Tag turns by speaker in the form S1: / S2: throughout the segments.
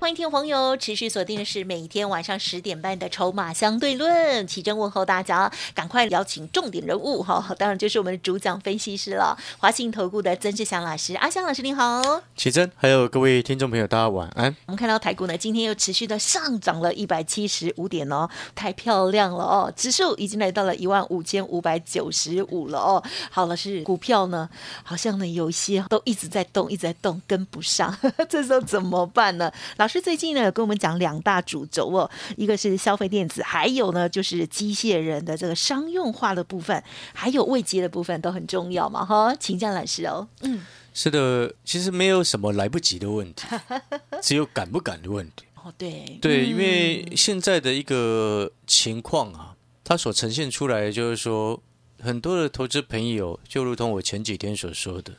S1: 欢迎听众朋友持续锁定的是每天晚上十点半的《筹码相对论》，奇真问候大家，赶快邀请重点人物哈，当然就是我们的主讲分析师了，华信投顾的曾志祥老师，阿祥老师您好，
S2: 奇真，还有各位听众朋友，大家晚安。
S1: 我们看到台股呢，今天又持续的上涨了一百七十五点哦，太漂亮了哦，指数已经来到了一万五千五百九十五了哦。好了，是股票呢，好像呢有一些都一直在动，一直在动，跟不上，这时候怎么办呢？老师最近呢有跟我们讲两大主轴哦，一个是消费电子，还有呢就是机械人的这个商用化的部分，还有未接的部分都很重要嘛哈，请江老师哦。嗯，
S2: 是的，其实没有什么来不及的问题，只有敢不敢的问题。
S1: 哦，对，
S2: 对，因为现在的一个情况啊，它所呈现出来的就是说，很多的投资朋友，就如同我前几天所说的，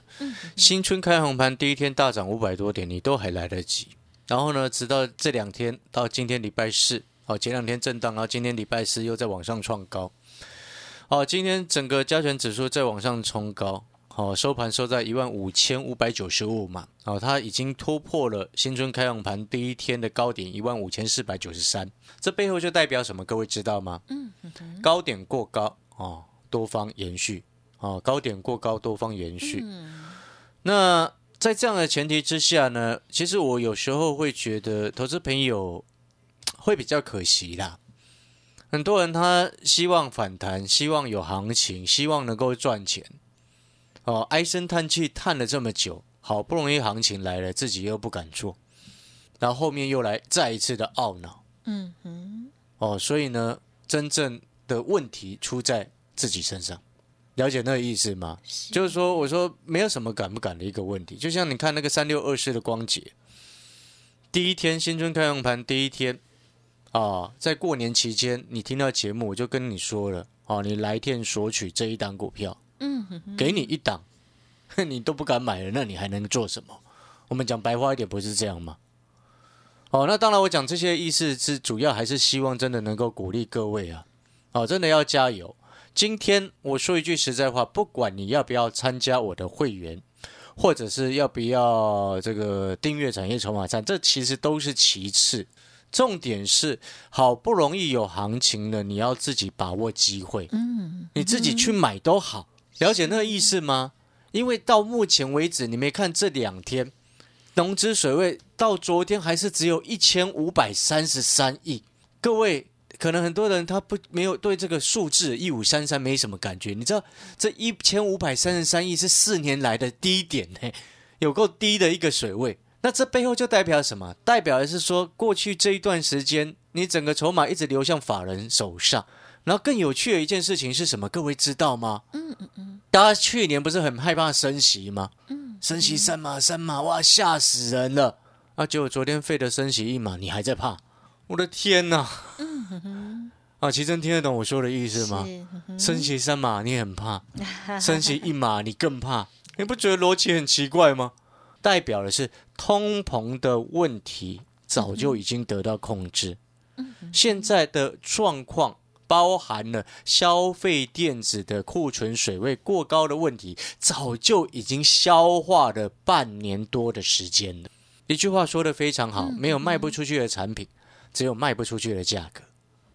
S2: 新春开红盘第一天大涨五百多点，你都还来得及。然后呢，直到这两天到今天礼拜四，好，前两天震荡，然后今天礼拜四又在往上创高，好，今天整个加权指数在往上冲高，好，收盘收在一万五千五百九十五嘛，好，它已经突破了新春开放盘第一天的高点一万五千四百九十三，这背后就代表什么？各位知道吗？嗯，高点过高哦，多方延续，哦，高点过高，多方延续，那。在这样的前提之下呢，其实我有时候会觉得投资朋友会比较可惜啦。很多人他希望反弹，希望有行情，希望能够赚钱，哦，唉声叹气叹了这么久，好不容易行情来了，自己又不敢做，然后后面又来再一次的懊恼，嗯哼，哦，所以呢，真正的问题出在自己身上。了解那个意思吗？就是说，我说没有什么敢不敢的一个问题。就像你看那个三六二四的光节，第一天新春开放盘第一天啊，在过年期间，你听到节目，我就跟你说了啊，你来电索取这一档股票，嗯，给你一档，你都不敢买了，那你还能做什么？我们讲白话一点，不是这样吗？哦，那当然，我讲这些意思是主要还是希望真的能够鼓励各位啊，哦，真的要加油。今天我说一句实在话，不管你要不要参加我的会员，或者是要不要这个订阅产业筹码站，这其实都是其次。重点是好不容易有行情了，你要自己把握机会。嗯，你自己去买都好。了解那个意思吗？因为到目前为止，你没看这两天农资水位到昨天还是只有一千五百三十三亿，各位。可能很多人他不没有对这个数字一五三三没什么感觉，你知道这一千五百三十三亿是四年来的低点呢，有够低的一个水位。那这背后就代表什么？代表的是说过去这一段时间，你整个筹码一直流向法人手上。然后更有趣的一件事情是什么？各位知道吗？嗯嗯嗯。大家去年不是很害怕升息吗？嗯。升息三码三码，哇，吓死人了。啊，结果昨天费的升息一码，你还在怕？我的天哪！啊，其真听得懂我说的意思吗？升息三码你很怕，升息一码你更怕，你不觉得逻辑很奇怪吗？代表的是通膨的问题早就已经得到控制，现在的状况包含了消费电子的库存水位过高的问题，早就已经消化了半年多的时间了。一句话说的非常好，没有卖不出去的产品。只有卖不出去的价格，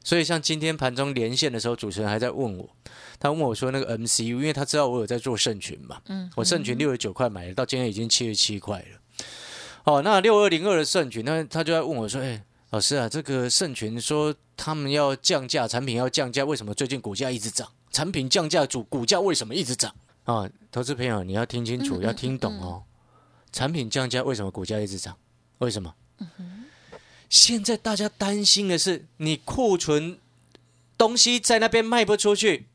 S2: 所以像今天盘中连线的时候，主持人还在问我，他问我说那个 MCU，因为他知道我有在做圣群嘛，嗯，我圣群六十九块买的，到今天已经七十七块了。哦，那六二零二的圣群，那他就在问我说，哎，老师啊，这个圣群说他们要降价，产品要降价，为什么最近股价一直涨？产品降价主股价为什么一直涨？啊，投资朋友你要听清楚，要听懂哦。产品降价为什么股价一直涨？为什么？现在大家担心的是，你库存东西在那边卖不出去，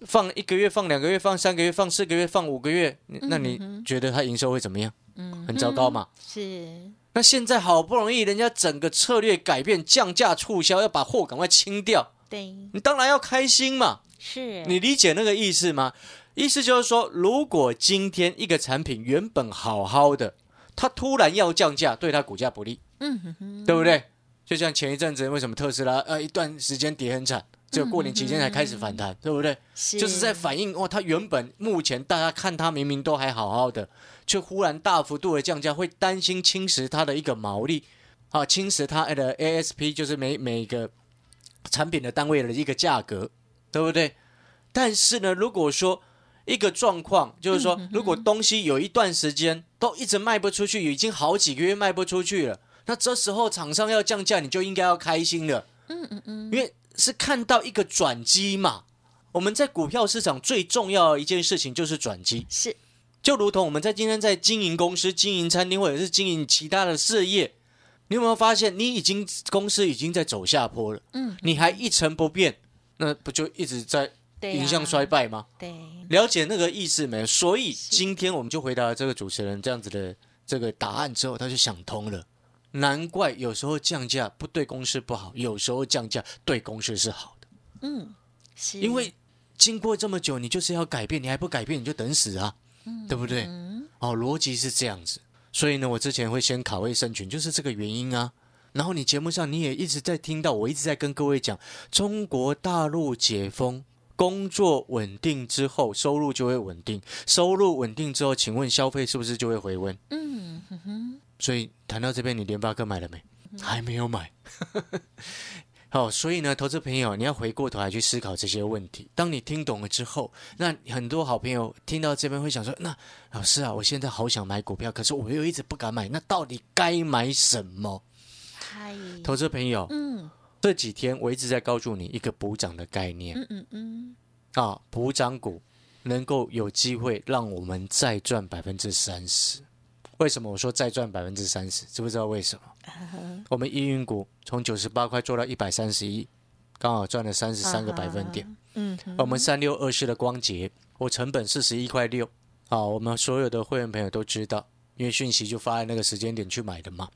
S2: 放一个月、放两个月、放三个月、放四个月、放五个月，那你觉得它营收会怎么样？嗯，很糟糕嘛。
S1: 是。
S2: 那现在好不容易人家整个策略改变，降价促销，要把货赶快清掉。
S1: 对。
S2: 你当然要开心嘛。
S1: 是。
S2: 你理解那个意思吗？意思就是说，如果今天一个产品原本好好的，它突然要降价，对它股价不利，
S1: 嗯哼哼，
S2: 对不对？就像前一阵子为什么特斯拉呃一段时间跌很惨，只有过年期间才开始反弹，对不对？就是在反映哇，它原本目前大家看它明明都还好好的，却忽然大幅度的降价，会担心侵蚀它的一个毛利，啊，侵蚀它的 ASP，就是每每个产品的单位的一个价格，对不对？但是呢，如果说一个状况就是说，如果东西有一段时间都一直卖不出去，已经好几个月卖不出去了。那这时候厂商要降价，你就应该要开心了。嗯嗯嗯，因为是看到一个转机嘛。我们在股票市场最重要的一件事情就是转机，
S1: 是
S2: 就如同我们在今天在经营公司、经营餐厅或者是经营其他的事业，你有没有发现你已经公司已经在走下坡了？嗯，你还一成不变，那不就一直在迎向衰败吗？
S1: 对，
S2: 了解那个意思没有？所以今天我们就回答了这个主持人这样子的这个答案之后，他就想通了。难怪有时候降价不对公司不好，有时候降价对公司是好的。
S1: 嗯，是
S2: 因为经过这么久，你就是要改变，你还不改变，你就等死啊，对不对？哦，逻辑是这样子。所以呢，我之前会先卡位生群，就是这个原因啊。然后你节目上你也一直在听到，我一直在跟各位讲，中国大陆解封，工作稳定之后，收入就会稳定，收入稳定之后，请问消费是不是就会回温？嗯哼哼。所以谈到这边，你联发科买了没？还没有买。好，所以呢，投资朋友，你要回过头来去思考这些问题。当你听懂了之后，那很多好朋友听到这边会想说：“那老师啊，我现在好想买股票，可是我又一直不敢买，那到底该买什么？”嗨，投资朋友，嗯，这几天我一直在告诉你一个补涨的概念。嗯嗯嗯，啊，补涨股能够有机会让我们再赚百分之三十。为什么我说再赚百分之三十？知不知道为什么？我们易运股从九十八块做到一百三十一，刚好赚了三十三个百分点。嗯，我们三六二四的光洁，我成本四十一块六。啊，我们所有的会员朋友都知道，因为讯息就发在那个时间点去买的嘛。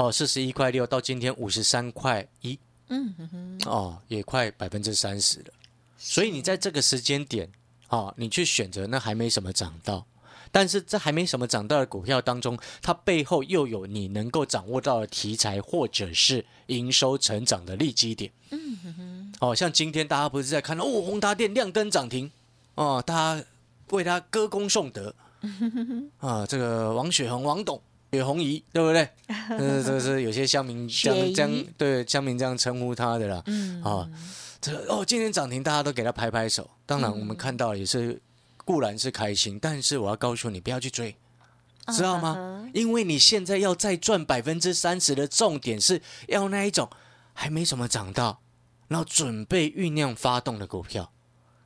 S2: 哦，四十一块六到今天五十三块一。嗯哼，哦，也快百分之三十了。所以你在这个时间点，哦，你去选择，那还没什么涨到。但是这还没什么涨到的股票当中，它背后又有你能够掌握到的题材，或者是营收成长的利基点。嗯哼哼。哦，像今天大家不是在看哦，宏达电亮灯涨停哦，大家为他歌功颂德。啊，这个王雪红、王董、雪红姨，对不对？嗯，这是有些乡民这样这样对乡民这样称呼他的啦。嗯。啊，这哦，今天涨停，大家都给他拍拍手。当然，我们看到也是。固然是开心，但是我要告诉你，不要去追，知道吗？因为你现在要再赚百分之三十的重点是要那一种还没什么涨到，然后准备酝酿发动的股票，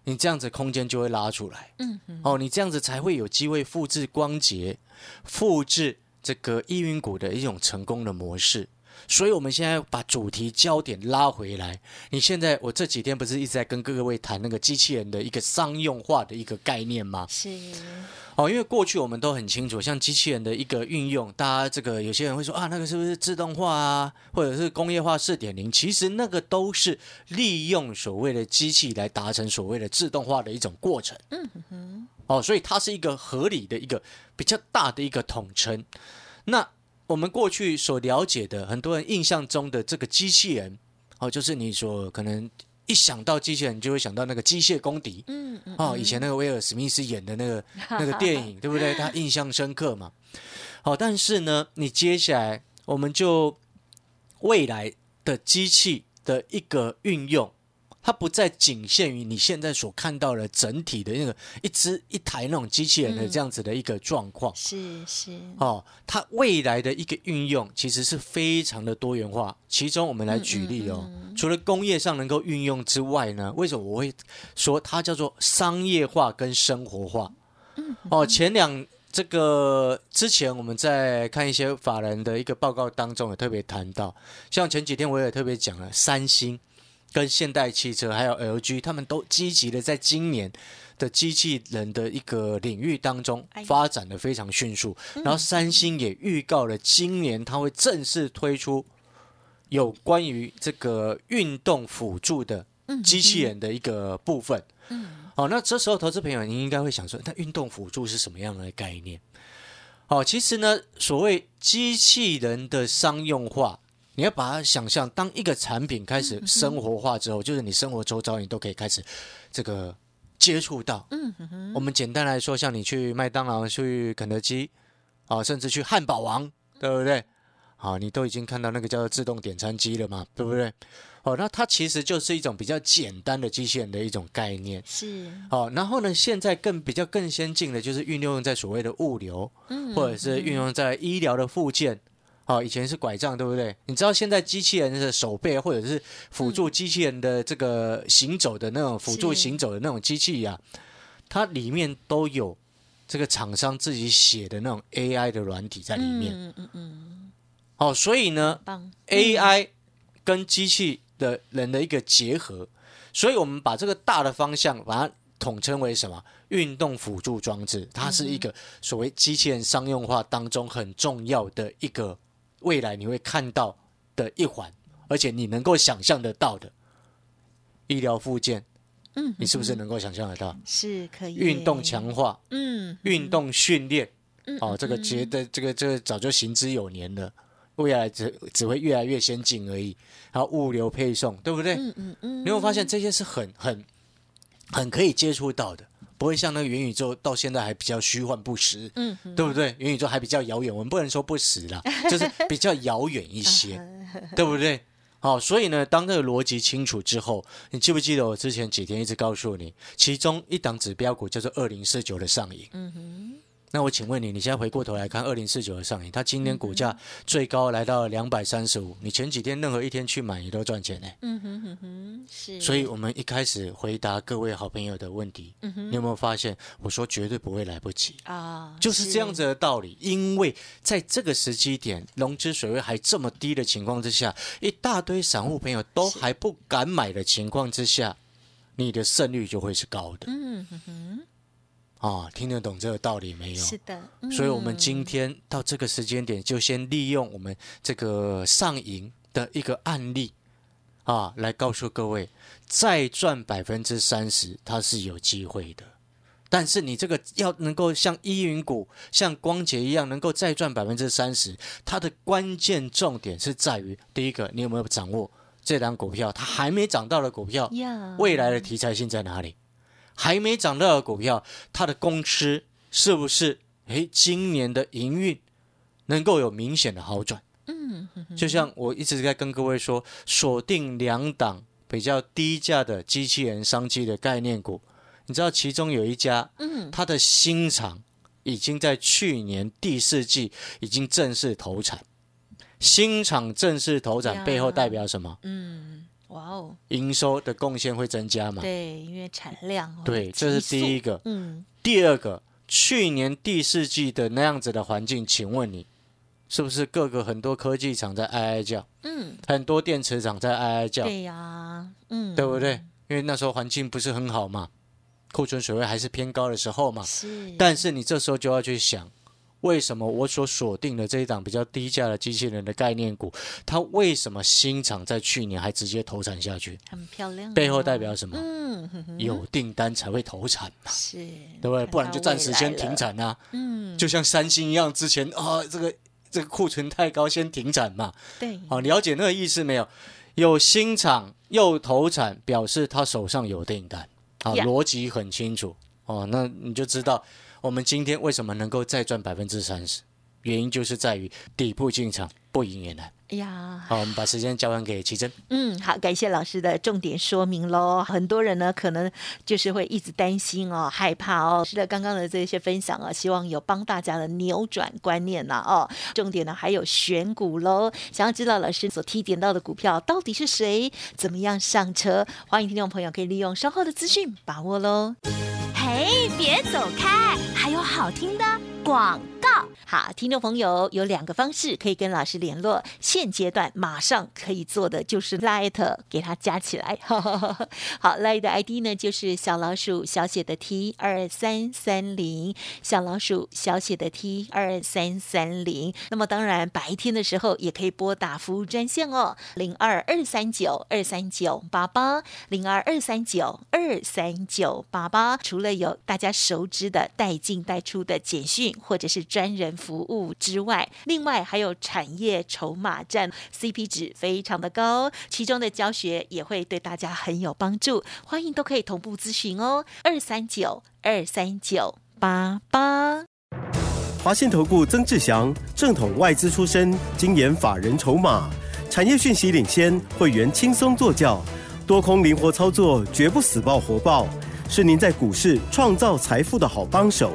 S2: 你这样子空间就会拉出来。嗯，哦，你这样子才会有机会复制光洁，复制这个易云股的一种成功的模式。所以，我们现在把主题焦点拉回来。你现在，我这几天不是一直在跟各位谈那个机器人的一个商用化的一个概念吗？
S1: 是。
S2: 哦，因为过去我们都很清楚，像机器人的一个运用，大家这个有些人会说啊，那个是不是自动化啊，或者是工业化四点零？其实那个都是利用所谓的机器来达成所谓的自动化的一种过程。嗯哼。哦，所以它是一个合理的一个比较大的一个统称。那。我们过去所了解的，很多人印象中的这个机器人，哦，就是你所可能一想到机器人，就会想到那个机械公敌，嗯嗯，哦，以前那个威尔史密斯演的那个那个电影，对不对？他印象深刻嘛。好，但是呢，你接下来我们就未来的机器的一个运用。它不再仅限于你现在所看到的整体的那个一只一台那种机器人的这样子的一个状况，
S1: 是是
S2: 哦，它未来的一个运用其实是非常的多元化。其中我们来举例哦，除了工业上能够运用之外呢，为什么我会说它叫做商业化跟生活化？哦，前两这个之前我们在看一些法人的一个报告当中也特别谈到，像前几天我也特别讲了三星。跟现代汽车还有 LG，他们都积极的在今年的机器人的一个领域当中发展的非常迅速。然后三星也预告了今年它会正式推出有关于这个运动辅助的机器人的一个部分。好，那这时候投资朋友，您应该会想说，那运动辅助是什么样的概念？哦，其实呢，所谓机器人的商用化，你要把它想象当一个产品开始生活化之后，就是你生活周遭你都可以开始这个接触到。嗯哼我们简单来说，像你去麦当劳、去肯德基，啊，甚至去汉堡王，对不对？好，你都已经看到那个叫做自动点餐机了嘛，对不对？哦，那它其实就是一种比较简单的机器人的一种概念。
S1: 是，
S2: 好，然后呢，现在更比较更先进的就是运用在所谓的物流，或者是运用在医疗的附件。好，以前是拐杖，对不对？你知道现在机器人的手背或者是辅助机器人的这个行走的那种辅助行走的那种机器呀，它里面都有这个厂商自己写的那种 AI 的软体在里面。嗯嗯嗯。好，所以呢，AI 跟机器。的人的一个结合，所以我们把这个大的方向把它统称为什么？运动辅助装置，它是一个所谓机器人商用化当中很重要的一个未来你会看到的一环，而且你能够想象得到的医疗附件，嗯，你是不是能够想象得到？
S1: 是可以
S2: 运动强化，嗯，运动训练，哦，这个觉得这个这个早就行之有年了。未来只只会越来越先进而已，然后物流配送，对不对？嗯嗯嗯。你会发现这些是很很很可以接触到的，不会像那个元宇宙到现在还比较虚幻不实，嗯，对不对？元宇宙还比较遥远，我们不能说不实啦，就是比较遥远一些，对不对？好，所以呢，当这个逻辑清楚之后，你记不记得我之前几天一直告诉你，其中一档指标股叫做二零四九的上影，嗯哼。那我请问你，你现在回过头来看二零四九的上影，它今天股价最高来到两百三十五，你前几天任何一天去买，你都赚钱呢。嗯哼哼哼，是。所以，我们一开始回答各位好朋友的问题，嗯你有没有发现，我说绝对不会来不及啊？就是这样子的道理。因为在这个时机点，融资水位还这么低的情况之下，一大堆散户朋友都还不敢买的情况之下，你的胜率就会是高的。嗯哼哼。啊，听得懂这个道理没有？
S1: 是的，
S2: 所以我们今天到这个时间点，就先利用我们这个上赢的一个案例啊，来告诉各位，再赚百分之三十，它是有机会的。但是你这个要能够像依云股、像光洁一样，能够再赚百分之三十，它的关键重点是在于，第一个，你有没有掌握这档股票？它还没涨到的股票，未来的题材性在哪里？还没涨到的股票，它的公司是不是？诶，今年的营运能够有明显的好转？嗯，就像我一直在跟各位说，锁定两档比较低价的机器人商机的概念股。你知道其中有一家，嗯，它的新厂已经在去年第四季已经正式投产。新厂正式投产背后代表什么？嗯。哇哦，营收的贡献会增加嘛？
S1: 对，因为产量。
S2: 对，这是第一个。嗯，第二个，去年第四季的那样子的环境，请问你是不是各个很多科技厂在哀哀叫？嗯，很多电池厂在哀哀叫。
S1: 对呀，嗯，
S2: 对不对？因为那时候环境不是很好嘛，库存水位还是偏高的时候嘛。是。但是你这时候就要去想。为什么我所锁定的这一档比较低价的机器人的概念股，它为什么新厂在去年还直接投产下去？
S1: 很漂亮，
S2: 背后代表什么？嗯，有订单才会投产嘛，是，对不对？不然就暂时先停产啊。嗯，就像三星一样，之前啊，这个这个库存太高，先停产嘛。
S1: 对，
S2: 好，了解那个意思没有？有新厂又投产，表示他手上有订单，好，逻辑很清楚哦。那你就知道。我们今天为什么能够再赚百分之三十？原因就是在于底部进场不赢也难。哎呀，好，我们把时间交还给奇珍。
S1: 嗯，好，感谢老师的重点说明喽。很多人呢，可能就是会一直担心哦，害怕哦。是的，刚刚的这些分享啊，希望有帮大家的扭转观念呐哦。重点呢，还有选股喽。想要知道老师所提点到的股票到底是谁，怎么样上车？欢迎听众朋友可以利用稍后的资讯把握喽。哎，别走开，还有好听的
S3: 广告。
S1: 好，听众朋友有两个方式可以跟老师联络，现阶段马上可以做的就是 Light 给它加起来。好，Light 的 ID 呢就是小老鼠小写的 T 二三三零，小老鼠小写的 T 二三三零。那么当然白天的时候也可以拨打服务专线哦，零二二三九二三九八八，零二二三九二三九八八。除了有大家熟知的带进带出的简讯或者是专人服务之外，另外还有产业筹码站，CP 值非常的高，其中的教学也会对大家很有帮助，欢迎都可以同步咨询哦，二三九二三九八八。
S4: 华信投顾曾志祥，正统外资出身，精研法人筹码，产业讯息领先，会员轻松做教，多空灵活操作，绝不死爆活爆，是您在股市创造财富的好帮手。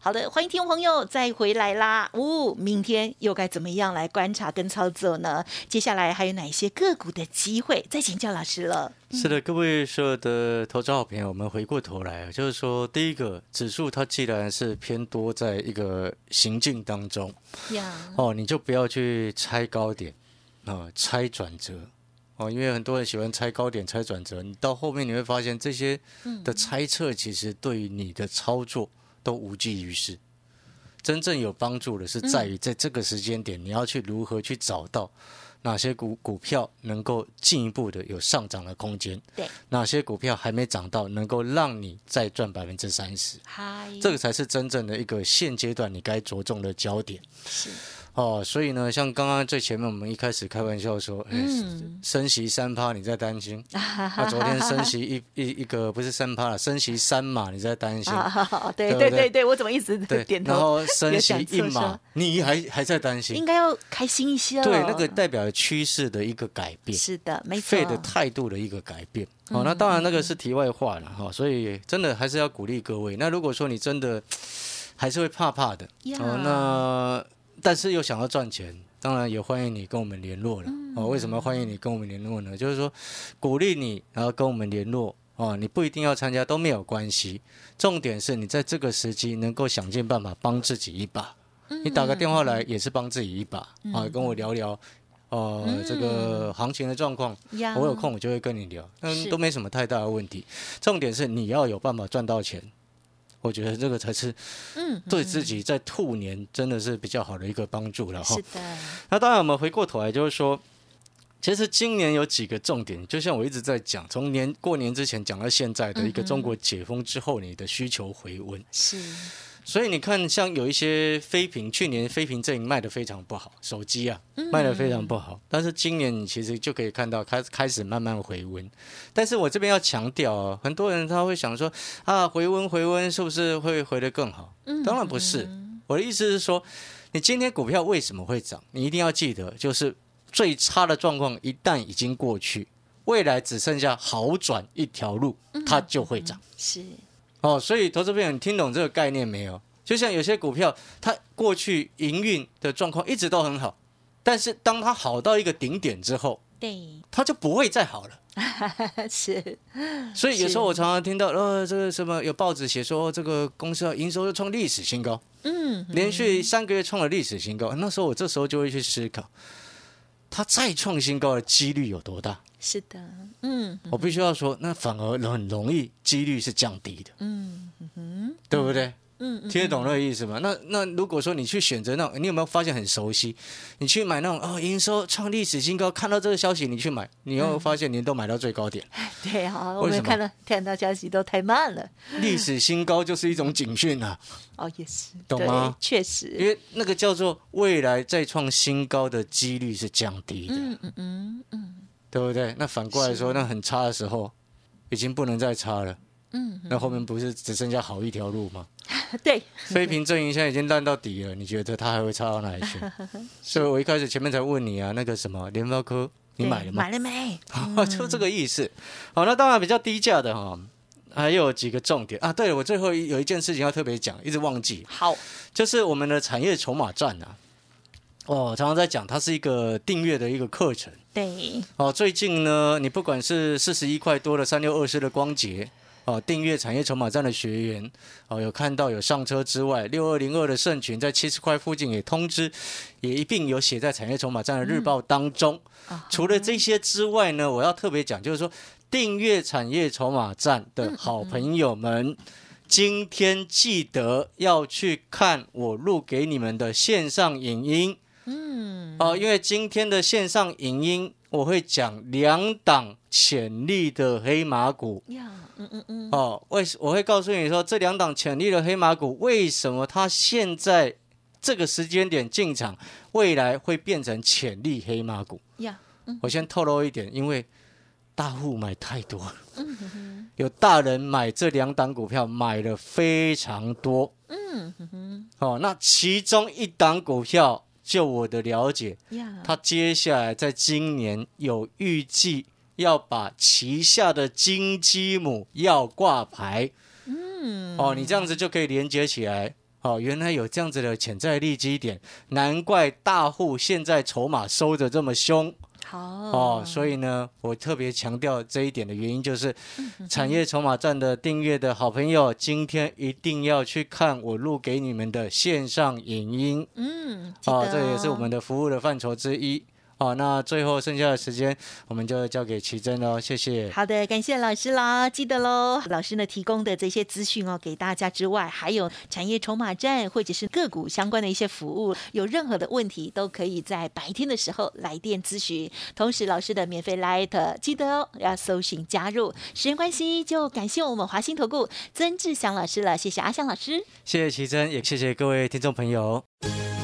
S1: 好的，欢迎听众朋友再回来啦！哦，明天又该怎么样来观察跟操作呢？接下来还有哪一些个股的机会？再请教老师了。
S2: 是的，各位所有的投资好朋友，我们回过头来，就是说，第一个指数它既然是偏多，在一个行进当中，
S1: 呀，
S2: 哦，你就不要去猜高点啊，猜转折哦，因为很多人喜欢猜高点、猜转折，你到后面你会发现这些的猜测其实对于你的操作。都无济于事。真正有帮助的是在于在这个时间点，你要去如何去找到哪些股股票能够进一步的有上涨的空间，
S1: 对，
S2: 哪些股票还没涨到，能够让你再赚百分之三十，
S1: 嗨，
S2: 这个才是真正的一个现阶段你该着重的焦点。
S1: 是
S2: 哦，所以呢，像刚刚最前面我们一开始开玩笑说，哎，升息三趴你在担心，那 昨天升息一一一个不是三趴了，升息三码你在担心，
S1: 对对对对，我怎么一直点头？
S2: 然后升息一码你还还在担心，
S1: 应该要开心一些了。
S2: 对，那个代表趋势的一个改变，
S1: 是的，没错，
S2: 费的态度的一个改变。哦，那当然那个是题外话了哈，所以真的还是要鼓励各位。那如果说你真的还是会怕怕的，哦，那。但是又想要赚钱，当然也欢迎你跟我们联络了哦。为什么欢迎你跟我们联络呢？就是说鼓励你，然后跟我们联络哦。你不一定要参加都没有关系，重点是你在这个时机能够想尽办法帮自己一把。你打个电话来也是帮自己一把啊，跟我聊聊哦这个行情的状况。我有空我就会跟你聊，嗯，都没什么太大的问题。重点是你要有办法赚到钱。我觉得这个才是，嗯，对自己在兔年真的是比较好的一个帮助了哈。
S1: 是的。
S2: 那当然，我们回过头来就是说，其实今年有几个重点，就像我一直在讲，从年过年之前讲到现在的一个中国解封之后，你的需求回温
S1: 是。
S2: 所以你看，像有一些非屏，去年非屏阵营卖的非常不好，手机啊卖的非常不好。但是今年你其实就可以看到开开始慢慢回温。但是我这边要强调啊，很多人他会想说啊，回温回温是不是会回得更好？当然不是。我的意思是说，你今天股票为什么会涨？你一定要记得，就是最差的状况一旦已经过去，未来只剩下好转一条路，它就会涨。
S1: 是。
S2: 哦，所以投资朋友，你听懂这个概念没有？就像有些股票，它过去营运的状况一直都很好，但是当它好到一个顶点之后，
S1: 对，
S2: 它就不会再好了。
S1: 是，
S2: 所以有时候我常常听到，呃，这个什么有报纸写说，这个公司要营收又创历史新高，嗯，连续三个月创了历史新高。那时候我这时候就会去思考，它再创新高的几率有多大？
S1: 是的，嗯，
S2: 我必须要说，那反而很容易，几率是降低的，嗯哼，对不对？嗯，听得懂那个意思吗？那那如果说你去选择那种，你有没有发现很熟悉？你去买那种哦，营收创历史新高，看到这个消息你去买，你有发现你都买到最高点？
S1: 对啊，我们看到看到消息都太慢了。
S2: 历史新高就是一种警讯啊！
S1: 哦，也是，
S2: 懂吗？
S1: 确实，
S2: 因为那个叫做未来再创新高的几率是降低的。嗯嗯嗯嗯。对不对？那反过来说，那很差的时候，已经不能再差了。嗯，那后面不是只剩下好一条路吗？
S1: 对，
S2: 非平阵营现在已经烂到底了，你觉得它还会差到哪里去？所以我一开始前面才问你啊，那个什么联发科，你买了吗？
S1: 买了没？
S2: 就这个意思。好，那当然比较低价的哈，还有几个重点啊。对了，我最后有一件事情要特别讲，一直忘记，
S1: 好，
S2: 就是我们的产业筹码战啊。哦，常常在讲，它是一个订阅的一个课程。
S1: 对，
S2: 哦，最近呢，你不管是四十一块多的三六二四的光捷，哦，订阅产业筹码站的学员，哦，有看到有上车之外，六二零二的盛群在七十块附近也通知，也一并有写在产业筹码站的日报当中。除了这些之外呢，我要特别讲，就是说订阅产业筹码站的好朋友们，今天记得要去看我录给你们的线上影音。嗯，哦，因为今天的线上影音我会讲两档潜力的黑马股。呀，嗯嗯嗯。哦，为我会告诉你说，这两档潜力的黑马股为什么它现在这个时间点进场，未来会变成潜力黑马股。呀，我先透露一点，因为大户买太多了，有大人买这两档股票买了非常多。嗯哼哼。哦，那其中一档股票。就我的了解，他接下来在今年有预计要把旗下的金鸡母要挂牌。嗯，哦，你这样子就可以连接起来。哦，原来有这样子的潜在利基点，难怪大户现在筹码收的这么凶。好哦，所以呢，我特别强调这一点的原因就是，产业筹码站的订阅的好朋友，今天一定要去看我录给你们的线上影音。嗯，哦，这也是我们的服务的范畴之一。好，那最后剩下的时间，我们就交给奇珍喽，谢谢。
S1: 好的，感谢老师啦，记得喽。老师呢提供的这些资讯哦，给大家之外，还有产业筹码站或者是个股相关的一些服务，有任何的问题都可以在白天的时候来电咨询。同时，老师的免费 Light 记得哦，要搜寻加入。时间关系，就感谢我们华兴投顾曾志祥老师了，谢谢阿祥老师，
S2: 谢谢奇珍，也谢谢各位听众朋友。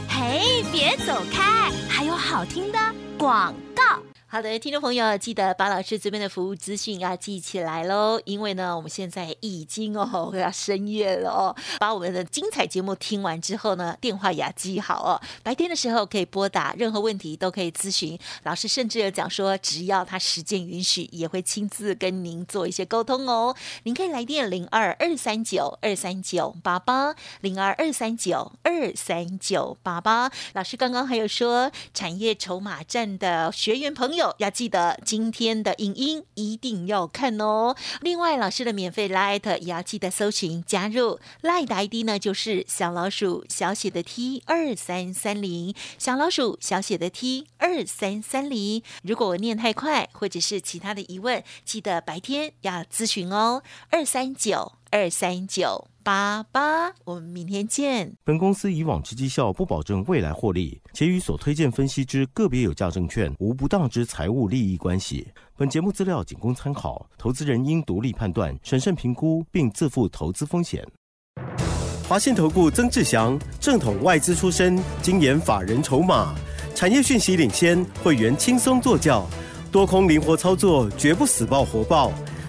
S3: 嘿，别走开，还有好听的。广告。
S1: 好的，听众朋友，记得把老师这边的服务资讯要记起来喽。因为呢，我们现在已经哦要深夜了哦，把我们的精彩节目听完之后呢，电话也要记好哦。白天的时候可以拨打，任何问题都可以咨询老师，甚至有讲说，只要他时间允许，也会亲自跟您做一些沟通哦。您可以来电零二二三九二三九八八零二二三九二三九八八。老师刚刚还有说，产业筹码站的学员朋友要记得今天的影音一定要看哦。另外，老师的免费 Light 也要记得搜寻加入 Light 的 ID 呢，就是小老鼠小写的 T 二三三零，小老鼠小写的 T 二三三零。如果我念太快，或者是其他的疑问，记得白天要咨询哦。二三九二三九。八八，我们明天见。
S4: 本公司以往之绩效不保证未来获利，且与所推荐分析之个别有价证券无不当之财务利益关系。本节目资料仅供参考，投资人应独立判断、审慎评估，并自负投资风险。华信投顾曾志祥，正统外资出身，精研法人筹码，产业讯息领先，会员轻松做教，多空灵活操作，绝不死爆活爆，